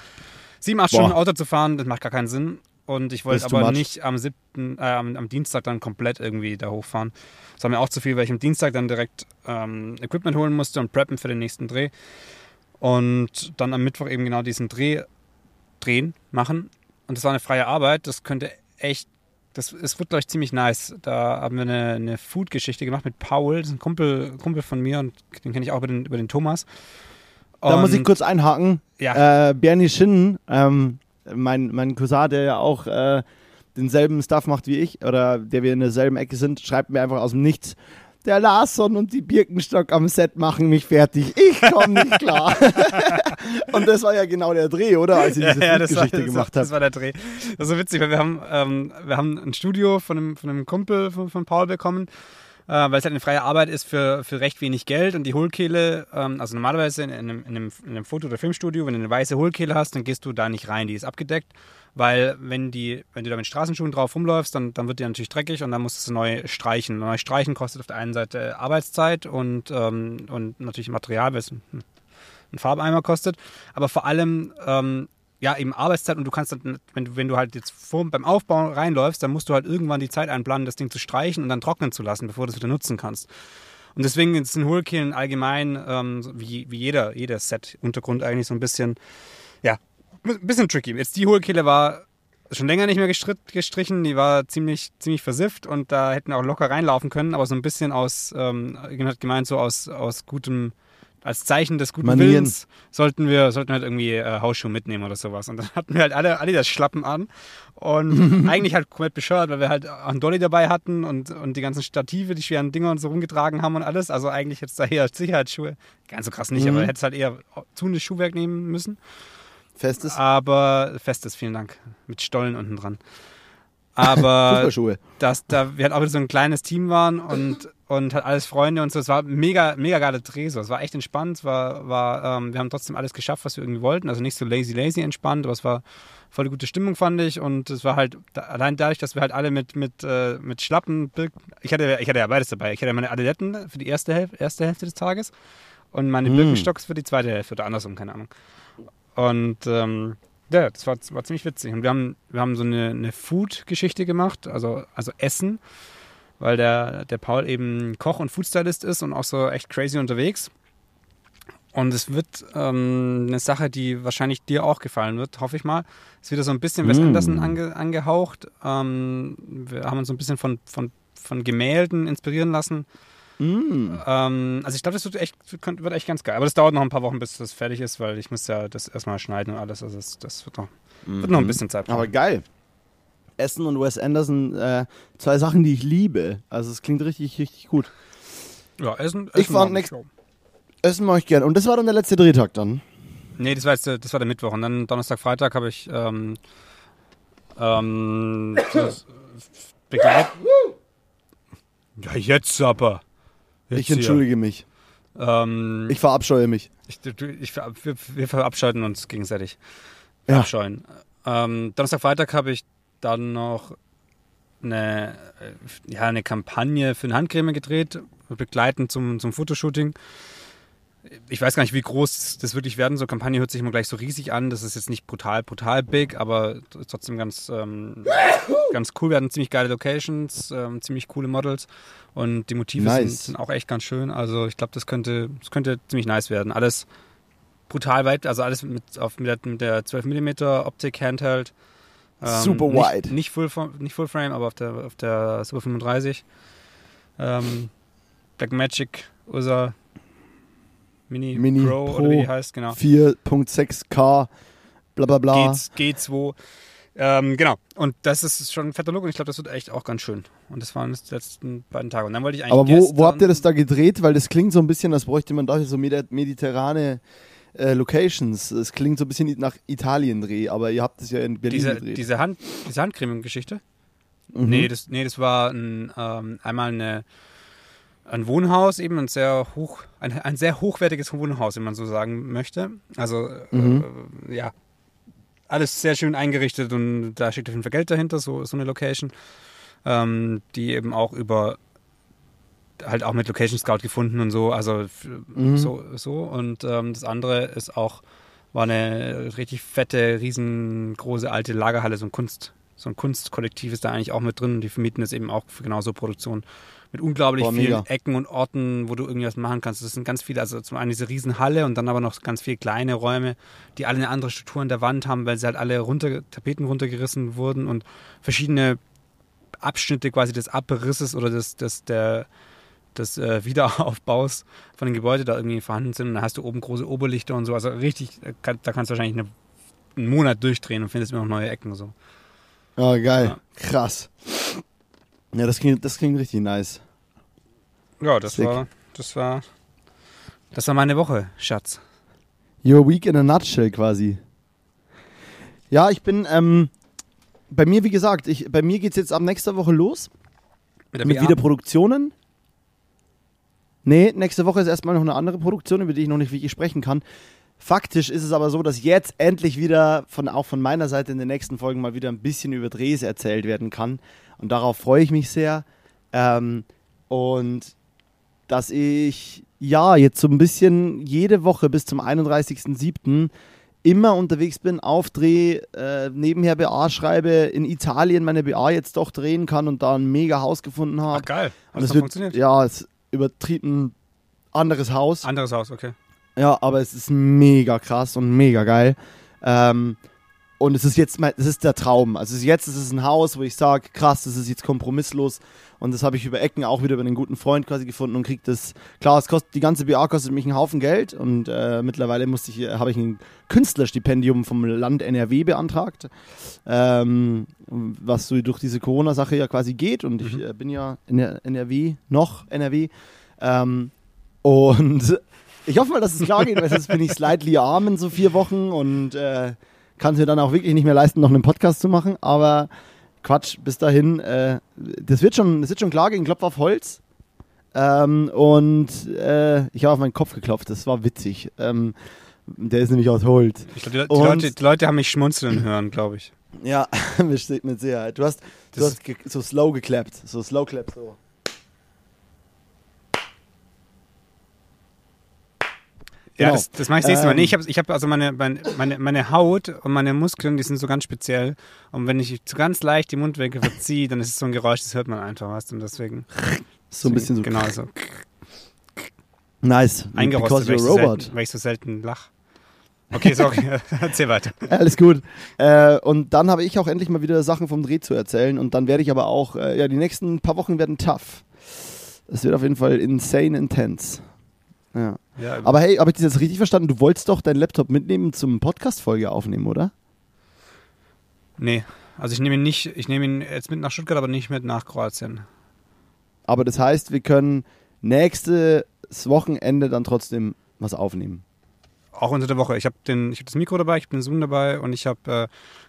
Sieben, acht Boah. Stunden Auto zu fahren, das macht gar keinen Sinn. Und ich wollte aber nicht am siebten, äh, am, Dienstag dann komplett irgendwie da hochfahren. Das war mir auch zu viel, weil ich am Dienstag dann direkt ähm, Equipment holen musste und preppen für den nächsten Dreh. Und dann am Mittwoch eben genau diesen Dreh drehen, machen. Und das war eine freie Arbeit. Das könnte echt, das, es wird, glaube ich, ziemlich nice. Da haben wir eine, eine Food-Geschichte gemacht mit Paul, das ist ein Kumpel, Kumpel von mir und den kenne ich auch über den, über den Thomas. Da muss ich Und- kurz einhaken. Ja. Äh, Bernie Schinnen, ähm, mein, mein Cousin, der ja auch äh, denselben Stuff macht wie ich, oder der wir in derselben Ecke sind, schreibt mir einfach aus dem Nichts. Der Larsson und die Birkenstock am Set machen mich fertig. Ich komme nicht klar. und das war ja genau der Dreh, oder? Als ich diese das war, Geschichte das, gemacht war, das habe. war der Dreh. Das ist so witzig, weil wir haben, ähm, wir haben ein Studio von einem, von einem Kumpel von, von Paul bekommen, äh, weil es halt eine freie Arbeit ist für, für recht wenig Geld. Und die Hohlkehle, ähm, also normalerweise in, in, einem, in, einem, in einem Foto- oder Filmstudio, wenn du eine weiße Hohlkehle hast, dann gehst du da nicht rein, die ist abgedeckt, weil wenn, die, wenn du da mit Straßenschuhen drauf rumläufst, dann, dann wird die natürlich dreckig und dann musst du neu streichen. Neu streichen kostet auf der einen Seite Arbeitszeit und, ähm, und natürlich Material, weil es ein Farbeimer kostet, aber vor allem ähm, ja, eben Arbeitszeit und du kannst dann, wenn du, wenn du halt jetzt vor, beim Aufbau reinläufst, dann musst du halt irgendwann die Zeit einplanen, das Ding zu streichen und dann trocknen zu lassen, bevor du es wieder nutzen kannst. Und deswegen sind Hohlkehlen allgemein, ähm, wie, wie jeder, jeder Set-Untergrund eigentlich so ein bisschen, ja, ein bisschen tricky. Jetzt die Hohlkehle war schon länger nicht mehr gestrichen, die war ziemlich, ziemlich versifft und da hätten auch locker reinlaufen können, aber so ein bisschen aus, ähm, hat gemeint, so aus, aus gutem, als Zeichen des guten Manieren. Willens sollten wir, sollten wir halt irgendwie äh, Hausschuhe mitnehmen oder sowas. Und dann hatten wir halt alle, alle das Schlappen an und eigentlich halt komplett bescheuert, weil wir halt auch einen Dolly dabei hatten und, und die ganzen Stative, die schweren Dinger und so rumgetragen haben und alles. Also eigentlich jetzt da eher Sicherheitsschuhe. Ganz so krass nicht, Mhm. aber hättest halt eher tunes Schuhwerk nehmen müssen. Festes. Aber festes, vielen Dank. Mit Stollen unten dran. Aber dass da wir halt auch wieder so ein kleines Team waren und und halt alles Freunde und so. Es war mega, mega geiler Dreh. So. Es war echt entspannt. Es war, war, ähm, wir haben trotzdem alles geschafft, was wir irgendwie wollten. Also nicht so lazy, lazy entspannt, aber es war voll gute Stimmung, fand ich. Und es war halt, allein dadurch, dass wir halt alle mit, mit, äh, mit Schlappen, ich hatte, ich hatte ja beides dabei. Ich hatte meine Adiletten für die erste, Hälfte, erste Hälfte des Tages und meine Mm. Birkenstocks für die zweite Hälfte oder andersrum, keine Ahnung. Und ähm, ja, das war, war ziemlich witzig. Und wir haben, wir haben so eine, eine Food-Geschichte gemacht, also, also Essen, weil der, der Paul eben Koch und Foodstylist ist und auch so echt crazy unterwegs. Und es wird ähm, eine Sache, die wahrscheinlich dir auch gefallen wird, hoffe ich mal. Es ist wieder so ein bisschen Wes Mm. Anderson ange, angehaucht. Ähm, wir haben uns so ein bisschen von, von, von Gemälden inspirieren lassen. Mm. Ähm, also ich glaube, das wird echt, wird wird echt ganz geil. Aber das dauert noch ein paar Wochen, bis das fertig ist, weil ich muss ja das erstmal schneiden und alles. Also das, das wird, noch, wird noch ein bisschen Zeit Mhm. Aber brauchen. geil. Essen und Wes Anderson, äh, zwei Sachen, die ich liebe. Also es klingt richtig, richtig gut. Ja, Essen, Ich Essen fand mag nix-. Essen mache ich gern. Und das war dann der letzte Drehtag dann. Nee, das war, jetzt, der- das war der Mittwoch. Und dann Donnerstag, Freitag habe ich ähm, ähm, Begleit... Ja, jetzt aber. Jetzt ich entschuldige mich. Hier. Ähm, Ich verabscheue mich. Ich, ich, wir, wir verabscheuen uns gegenseitig. Ja. Verabscheuen. Ähm, Donnerstag, Freitag habe ich dann noch eine, äh, ja, eine Kampagne für eine Handcreme gedreht, begleitend zum, zum Fotoshooting. Ich weiß gar nicht, wie groß das wirklich werden. So Kampagne hört sich immer gleich so riesig an. Das ist jetzt nicht brutal, brutal big, aber trotzdem ganz, ähm, ganz cool. Wir hatten ziemlich geile Locations, ähm, ziemlich coole Models und die Motive sind, Nice. sind auch echt ganz schön. Also ich glaube, das könnte, das könnte ziemlich nice werden. Alles brutal weit, also alles mit, auf, mit, der, mit der 12 mm Optik Handheld. Super nicht, wide. Nicht Full, nicht Full Frame, aber auf der, auf der Super 35. Ähm, Blackmagic Ursa Mini, Mini Pro, Pro. oder wie die heißt, genau. 4.6K, bla bla bla. Geht's, G2. Ähm, genau. Und das ist schon ein fetter Look und ich glaube, das wird echt auch ganz schön. Und das waren die letzten beiden Tage. Und dann wollte ich eigentlich. Aber wo, wo habt ihr das da gedreht? Weil das klingt so ein bisschen, als bräuchte man da so medi- mediterrane äh, Locations. Es klingt so ein bisschen nach Italien-Dreh, aber ihr habt es ja in Berlin Diese, gedreht. diese, Hand, diese Handcreme-Geschichte? Mhm. Nee, das, nee, das war ein, ähm, einmal eine, ein Wohnhaus, eben ein sehr hoch, ein, ein sehr hochwertiges Wohnhaus, wenn man so sagen möchte. Also Mhm. äh, ja, alles sehr schön eingerichtet und da steht auf jeden Fall Geld dahinter, so, so eine Location, ähm, die eben auch über halt auch mit Location Scout gefunden und so, also Mhm. so, so. Und ähm, das andere ist auch, war eine richtig fette, riesengroße alte Lagerhalle, so ein Kunst, so ein Kunstkollektiv ist da eigentlich auch mit drin. Die vermieten das eben auch für genau so Produktion. Mit unglaublich Boah, vielen mega. Ecken und Orten, wo du irgendwas machen kannst. Das sind ganz viele, also zum einen diese Riesenhalle und dann aber noch ganz viele kleine Räume, die alle eine andere Struktur in der Wand haben, weil sie halt alle runter, Tapeten runtergerissen wurden und verschiedene Abschnitte quasi des Abrisses oder des, des, der, des äh, Wiederaufbaus von den Gebäuden da irgendwie vorhanden sind. Und dann hast du oben große Oberlichter und so. Also richtig, da kann- da kannst du wahrscheinlich eine, einen Monat durchdrehen und findest immer noch neue Ecken und so. Ah, geil. Ja. Krass. Ja, das klingt, das klingt richtig nice. Ja, das Sick. war, das war, das war meine Woche, Schatz. Your week in a nutshell quasi. Ja, ich bin, ähm, bei mir, wie gesagt, ich, bei mir geht's jetzt ab nächster Woche los Mit mit wieder Produktionen. Nee, nächste Woche ist erstmal noch eine andere Produktion, über die ich noch nicht wirklich sprechen kann. Faktisch ist es aber so, dass jetzt endlich wieder von auch von meiner Seite in den nächsten Folgen mal wieder ein bisschen über Drehs erzählt werden kann. Und darauf freue ich mich sehr. Ähm, und dass ich ja jetzt so ein bisschen jede Woche bis zum 31.07. immer unterwegs bin, auf Dreh, äh, nebenher BA schreibe, in Italien meine BA jetzt doch drehen kann und da ein mega Haus gefunden Ach, habe. geil. Und Hat das wird, funktioniert? ja, es übertrieben anderes Haus. Anderes Haus, okay. Ja, aber es ist mega krass und mega geil. Ähm, und es ist jetzt mein, es ist der Traum. Also jetzt ist es ein Haus, wo ich sage, krass, das ist jetzt kompromisslos. Und das habe ich über Ecken auch wieder über einen guten Freund quasi gefunden und krieg das. Klar, es kostet die ganze BA kostet mich einen Haufen Geld und äh, mittlerweile musste ich, habe ich ein Künstlerstipendium vom Land NRW beantragt, ähm, was so durch diese Corona-Sache ja quasi geht. Und ich Mhm. äh, bin ja in der NRW noch NRW. Ähm, und ich hoffe mal, dass es klar geht, weil sonst bin ich slightly arm in so vier Wochen und äh, kann es mir dann auch wirklich nicht mehr leisten, noch einen Podcast zu machen. Aber Quatsch, bis dahin, äh, das, wird schon, das wird schon klar gegen Klopf auf Holz. Ähm, und äh, ich habe auf meinen Kopf geklopft, das war witzig. Ähm, der ist nämlich aus Holz. Ich glaub, die, die, Leute, die Leute haben mich schmunzeln hören, glaube ich. Ja, mit Sicherheit. Du hast, du hast so slow geklappt, so slow clap, so. Ja, Genau. das, das mache ich das nächste Mal. Ähm. Nee, ich habe ich hab also meine, meine, meine, Haut und meine Muskeln, die sind so ganz speziell. Und wenn ich so ganz leicht die Mundwinkel verziehe, dann ist es so ein Geräusch, das hört man einfach, weißt du? Und deswegen. So ein bisschen so. Genau so. Nice. Eingerostet, weil ich, so selten, weil ich so selten lach. Okay, sorry. Erzähl weiter. Alles gut. Äh, und dann habe ich auch endlich mal wieder Sachen vom Dreh zu erzählen. Und dann werde ich aber auch, äh, ja, die nächsten paar Wochen werden tough. Es wird auf jeden Fall insane intense. Ja. Ja, Aber hey, habe ich das jetzt richtig verstanden? Du wolltest doch deinen Laptop mitnehmen zum Podcast-Folge aufnehmen, oder? nee, also ich nehme ihn nicht, ich nehme ihn jetzt mit nach Stuttgart, aber nicht mit nach Kroatien. Aber das heißt, wir können nächstes Wochenende dann trotzdem was aufnehmen. Auch unter der Woche. Ich habe hab das Mikro dabei, ich habe den Zoom dabei und ich habe äh,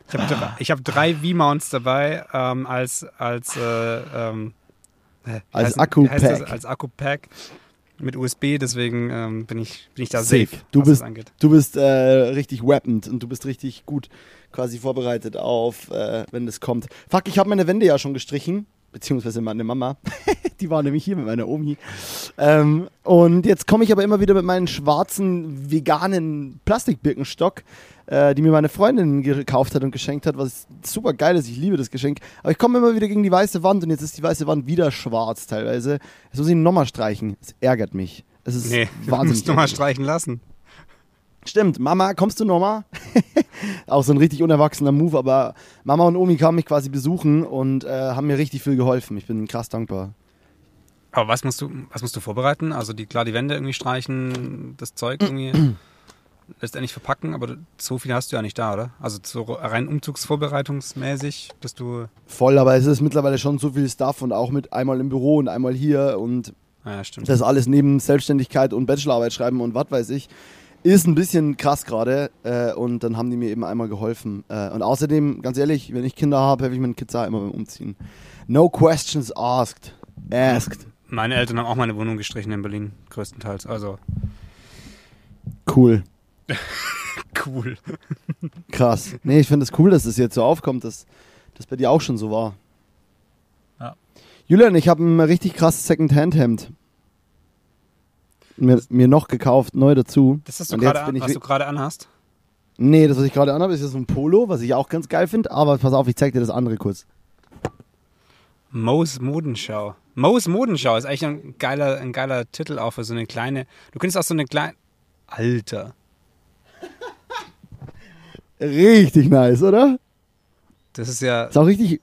ich hab, drei- ich hab drei V-Mounts dabei ähm, als als äh, ähm, äh, Als? Akku-Pack. als Akku-Pack mit USB. Deswegen ähm, bin ich bin ich da Safe. safe, Du bist-. Du bist äh, richtig weapond und du bist richtig gut quasi vorbereitet auf, äh, wenn das kommt. Fuck, ich habe meine Wände ja schon gestrichen, beziehungsweise meine Mama. Die war nämlich hier mit meiner Omi. Ähm, und jetzt komme ich aber immer wieder mit meinem schwarzen, veganen Plastikbirkenstock, äh, die mir meine Freundin gekauft hat und geschenkt hat, was super geil ist. Ich liebe das Geschenk. Aber ich komme immer wieder gegen die weiße Wand und jetzt ist die weiße Wand wieder schwarz teilweise. Jetzt muss ich ihn nochmal streichen. Es ärgert mich. Es ist Nee, du wahnsinnig. musst du mal ärgerlich. streichen lassen. Stimmt, Mama, kommst du nochmal? Auch so ein richtig unerwachsener Move, aber Mama und Omi kamen mich quasi besuchen und äh, haben mir richtig viel geholfen. Ich bin krass dankbar. Aber was musst du was musst du vorbereiten? Also die klar die Wände irgendwie streichen, das Zeug irgendwie letztendlich verpacken, aber so viel hast du ja nicht da, oder? Also so rein umzugsvorbereitungsmäßig, dass du Voll, aber es ist mittlerweile schon so viel Stuff und auch mit einmal im Büro und einmal hier und naja, stimmt. das alles neben Selbstständigkeit und Bachelorarbeit schreiben und was weiß ich, ist ein bisschen krass gerade äh, und dann haben die mir eben einmal geholfen. Äh, und außerdem, ganz ehrlich, wenn ich Kinder habe, helfe ich meinen Kids auch immer beim Umziehen. No questions asked. Asked. Meine Eltern haben auch meine Wohnung gestrichen in Berlin, größtenteils. Also Cool. cool. Krass. Nee, ich finde es das cool, dass es jetzt so aufkommt, dass das bei dir auch schon so war. Ja. Julian, ich habe ein richtig krasses Second-Hand-Hemd. Mir, mir noch gekauft, neu dazu. Das, was du gerade jetzt an, was du gerade anhast. Nee, das, was ich gerade anhabe, ist ja so ein Polo, was ich auch ganz geil finde. Aber pass auf, ich zeig dir das andere kurz. Mo's Modenschau. Mo's Modenschau ist eigentlich ein geiler, ein geiler Titel auch für so eine kleine. Du könntest auch so eine kleine. Alter. Richtig nice, oder? Das ist ja Ist auch richtig.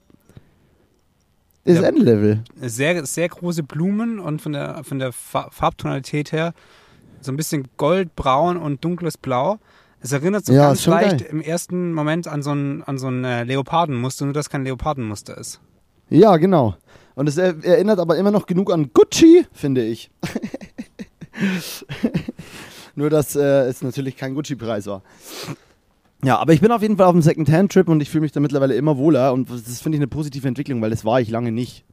Ist Ja. Endlevel. sehr, sehr große Blumen und von der, von der Fa- Farbtonalität her so ein bisschen goldbraun und dunkles Blau. Es erinnert so Ja, ganz leicht geil. im ersten Moment an so ein, an so ein äh, Leopardenmuster, nur dass kein Leopardenmuster ist. Ja, genau. Und es er erinnert aber immer noch genug an Gucci, finde ich. Nur, dass äh, es natürlich kein Gucci-Preis war. Ja, aber ich bin auf jeden Fall auf einem Second-Hand-Trip und ich fühle mich da mittlerweile immer wohler und das finde ich eine positive Entwicklung, weil das war ich lange nicht.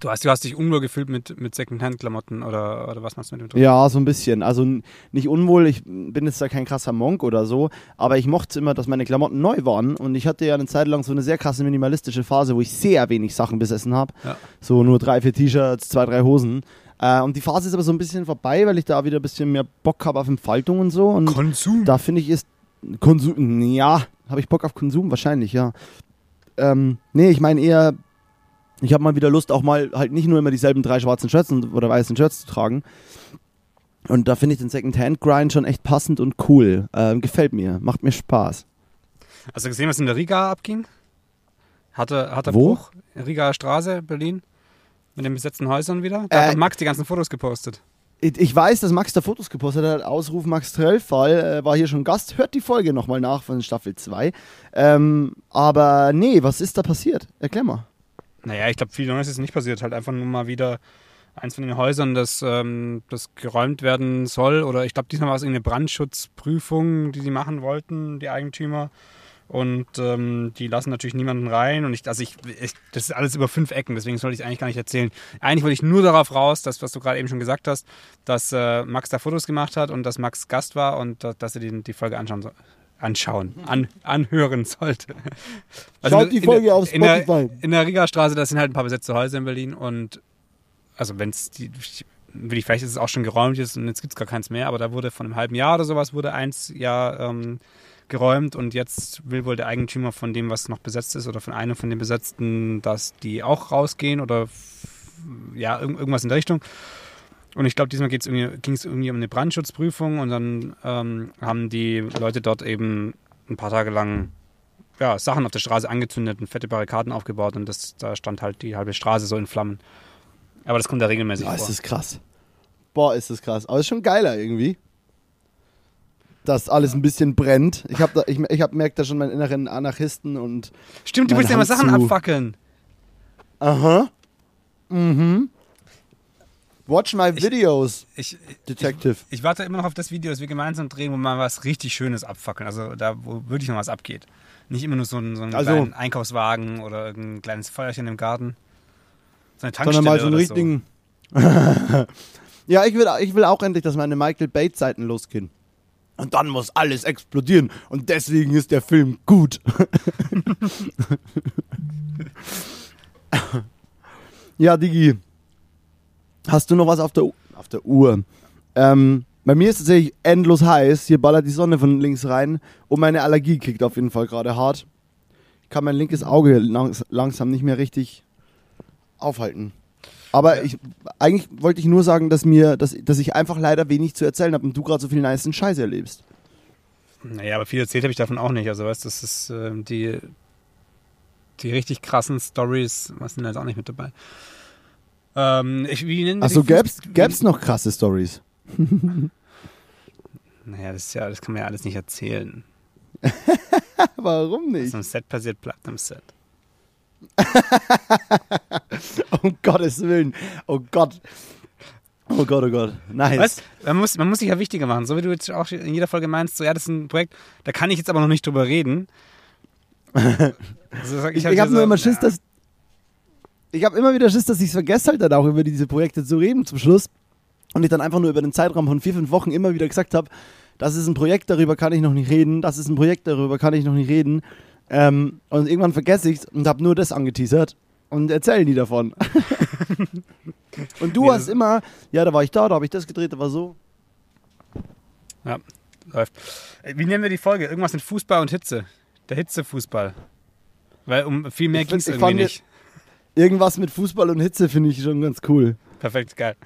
Du hast, du hast dich unwohl gefühlt mit, mit Secondhand-Klamotten oder, oder was machst du mit dem Druck? Ja, so ein bisschen. Also nicht unwohl, ich bin jetzt da kein krasser Monk oder so, aber ich mochte immer, dass meine Klamotten neu waren und ich hatte ja eine Zeit lang so eine sehr krasse minimalistische Phase, wo ich sehr wenig Sachen besessen habe. Ja. So nur drei, vier T-Shirts, zwei, drei Hosen. Äh, und die Phase ist aber so ein bisschen vorbei, weil ich da wieder ein bisschen mehr Bock habe auf Entfaltung und so. Und Konsum. da finde ich ist Konsum, ja, habe ich Bock auf Konsum? Wahrscheinlich, ja. Ähm, nee, ich meine eher, ich habe mal wieder Lust, auch mal halt nicht nur immer dieselben drei schwarzen Shirts oder weißen Shirts zu tragen. Und da finde ich den Second-Hand-Grind schon echt passend und cool. Ähm, gefällt mir, macht mir Spaß. Hast du gesehen, was in der Riga abging? Hatte, hatte Wo? Bruch? Riga Straße, Berlin. Mit den besetzten Häusern wieder. Da Äh, hat Max die ganzen Fotos gepostet. Ich, weiß, dass Max da Fotos gepostet hat. Ausruf Max Trellfall äh, war hier schon Gast. Hört die Folge nochmal nach von Staffel 2. Ähm, aber nee, was ist da passiert? Erklär mal. Naja, ich glaube, viel Neues ist nicht passiert. Halt einfach nur mal wieder eins von den Häusern, das, ähm, das geräumt werden soll. Oder ich glaube, diesmal war es irgendeine Brandschutzprüfung, die sie machen wollten, die Eigentümer. Und ähm, die lassen natürlich niemanden rein. Und ich, also ich, ich, das ist alles über fünf Ecken, deswegen sollte ich es eigentlich gar nicht erzählen. Eigentlich wollte ich nur darauf raus, dass, was du gerade eben schon gesagt hast, dass äh, Max da Fotos gemacht hat und dass Max Gast war und äh, dass er die, die Folge anschauen soll. Anschauen, an, anhören sollte. Also Schaut die Folge der, auf in der, Spotify. in der Riga-Straße, das sind halt ein paar besetzte Häuser in Berlin und also wenn es die, will ich, vielleicht ist es auch schon geräumt jetzt und jetzt gibt es gar keins mehr, aber da wurde von einem halben Jahr oder sowas wurde eins Jahr ähm, geräumt und jetzt will wohl der Eigentümer von dem, was noch besetzt ist oder von einem von den Besetzten, dass die auch rausgehen oder ja, irgend- irgendwas in der Richtung. Und ich glaube, diesmal ging es irgendwie, irgendwie um eine Brandschutzprüfung und dann ähm, haben die Leute dort eben ein paar Tage lang ja, Sachen auf der Straße angezündet und fette Barrikaden aufgebaut und das, da stand halt die halbe Straße so in Flammen. Aber das kommt da regelmäßig Boah, vor. ist das krass. Boah, ist das krass. Aber ist schon geiler irgendwie. Dass alles ein bisschen brennt. Ich habe ich, ich hab merkt da schon meinen inneren Anarchisten und. Stimmt, du willst ja immer Hand Sachen zu. abfackeln. Aha. Mhm. Watch my videos, Ich, Detective. ich warte immer noch auf das Video, das wir gemeinsam drehen, wo mal was richtig Schönes abfackeln. Also da, wo wirklich noch was abgeht. Nicht immer nur so ein, so einen Also- Einkaufswagen oder irgendein kleines Feuerchen im Garten. So eine Tankstelle Sondern mal so einen richtigen. ja, ich will, ich will auch endlich, dass meine Michael Bates-Seiten losgehen. Und dann muss alles explodieren. Und deswegen ist der Film gut. ja, Digi. Hast du noch was auf der, auf der Uhr? Ähm, bei mir ist es tatsächlich endlos heiß. Hier ballert die Sonne von links rein. Und meine Allergie kickt auf jeden Fall gerade hart. Ich kann mein linkes Auge langs langsam nicht mehr richtig aufhalten. Aber ich, eigentlich wollte ich nur sagen, dass mir, dass, dass ich einfach leider wenig zu erzählen habe und du gerade so viel nice Scheiße erlebst. Naja, aber viel erzählt habe ich davon auch nicht. Also weißt du, das ist ähm, die, die richtig krassen Stories, was sind da jetzt auch nicht mit dabei. Ähm, ich, wie nennen Achso, gäb's, Fuß- gäb's noch krasse Stories? Naja, das ist ja, das kann man ja alles nicht erzählen. Warum Was nicht? am Set passiert, bleibt am Set. Um Gottes Willen. Oh Gott. Oh Gott, oh Gott. Nice. Weißt, man muss, man muss sich ja wichtiger machen. So wie du jetzt auch in jeder Folge meinst, so ja, das ist ein Projekt, da kann ich jetzt aber noch nicht drüber reden. Also, Ich, halt ich habe nur so, immer Schiss, ja, dass. Ich habe immer wieder Schiss, dass ich es vergesse, halt dann auch über diese Projekte zu reden zum Schluss. Und ich dann einfach nur über den Zeitraum von vier, fünf Wochen immer wieder gesagt habe, das ist ein Projekt, darüber kann ich noch nicht reden, das ist ein Projekt, darüber kann ich noch nicht reden. Ähm, und irgendwann vergesse ich es und habe nur das angeteasert und erzähle nie davon. und du Nee, hast immer, ja, da war ich da, da habe ich das gedreht, da war so. Ja, läuft. Äh, Wie nennen wir die Folge? Irgendwas mit Fußball und Hitze. Der Hitzefußball. Weil um viel mehr ging es irgendwie nicht. Irgendwas mit Fußball und Hitze finde ich schon ganz cool. Perfekt, geil.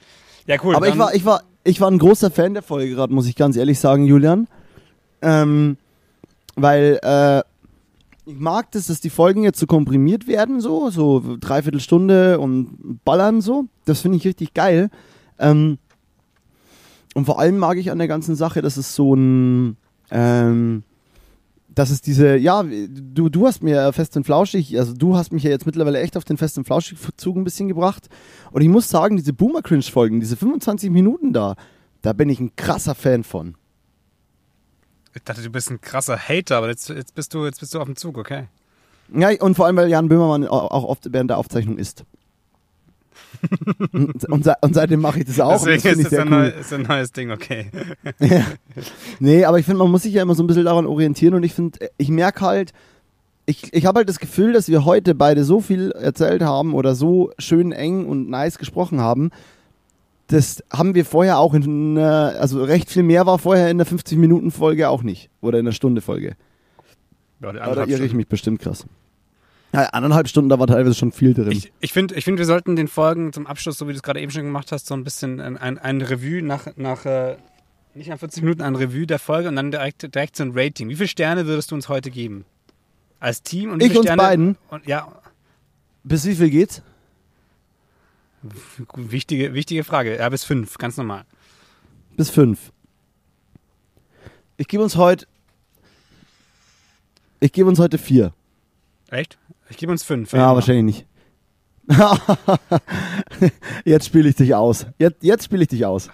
Ja, cool. Aber ich war, ich, war, ich war ein großer Fan der Folge gerade, muss ich ganz ehrlich sagen, Julian. Ähm, weil äh, ich mag das, dass die Folgen jetzt so komprimiert werden, so, so dreiviertel Stunde und ballern so. Das finde ich richtig geil. Ähm, und vor allem mag ich an der ganzen Sache, dass es so ein, ähm, dass es diese, ja, du, du hast mir fest und flauschig, also du hast mich ja jetzt mittlerweile echt auf den fest und flauschig Zug ein bisschen gebracht. Und ich muss sagen, diese Boomer Cringe Folgen, diese 25 Minuten da, da bin ich ein krasser Fan von. Ich dachte, du bist ein krasser Hater, aber jetzt, jetzt, bist, du, jetzt bist du auf dem Zug, okay. Ja, und vor allem, weil Jan Böhmermann au- auch oft während der Aufzeichnung isst. und, und, se- und seitdem mache ich das auch. Deswegen das ist das ein, cool. ein neues Ding, okay. Ja. Nee, aber ich finde, man muss sich ja immer so ein bisschen daran orientieren und ich finde, ich merke halt, ich, ich habe halt das Gefühl, dass wir heute beide so viel erzählt haben oder so schön eng und nice gesprochen haben. Das haben wir vorher auch in einer, also recht viel mehr war vorher in der 50-Minuten-Folge auch nicht. Oder in der Stunde-Folge. Ja, Da irre ich mich bestimmt krass. Ja, anderthalb Stunden, da war teilweise schon viel drin. Ich, ich finde, ich find, wir sollten den Folgen zum Abschluss, so wie du es gerade eben schon gemacht hast, so ein bisschen ein, ein, ein Revue nach, nach äh, nicht nach 40 Minuten, ein Revue der Folge und dann direkt, direkt so ein Rating. Wie viele Sterne würdest du uns heute geben? Als Team? Und wie Ich viele uns Sterne? beiden? Und, ja, Bis wie viel geht's? Wichtige, wichtige Frage. Ja, bis fünf, ganz normal. Bis fünf. Ich gebe uns heute. Ich gebe uns heute vier. Echt? Ich gebe uns fünf. Ja, wahrscheinlich nicht. jetzt spiele ich dich aus. Jetzt, jetzt spiele ich dich aus.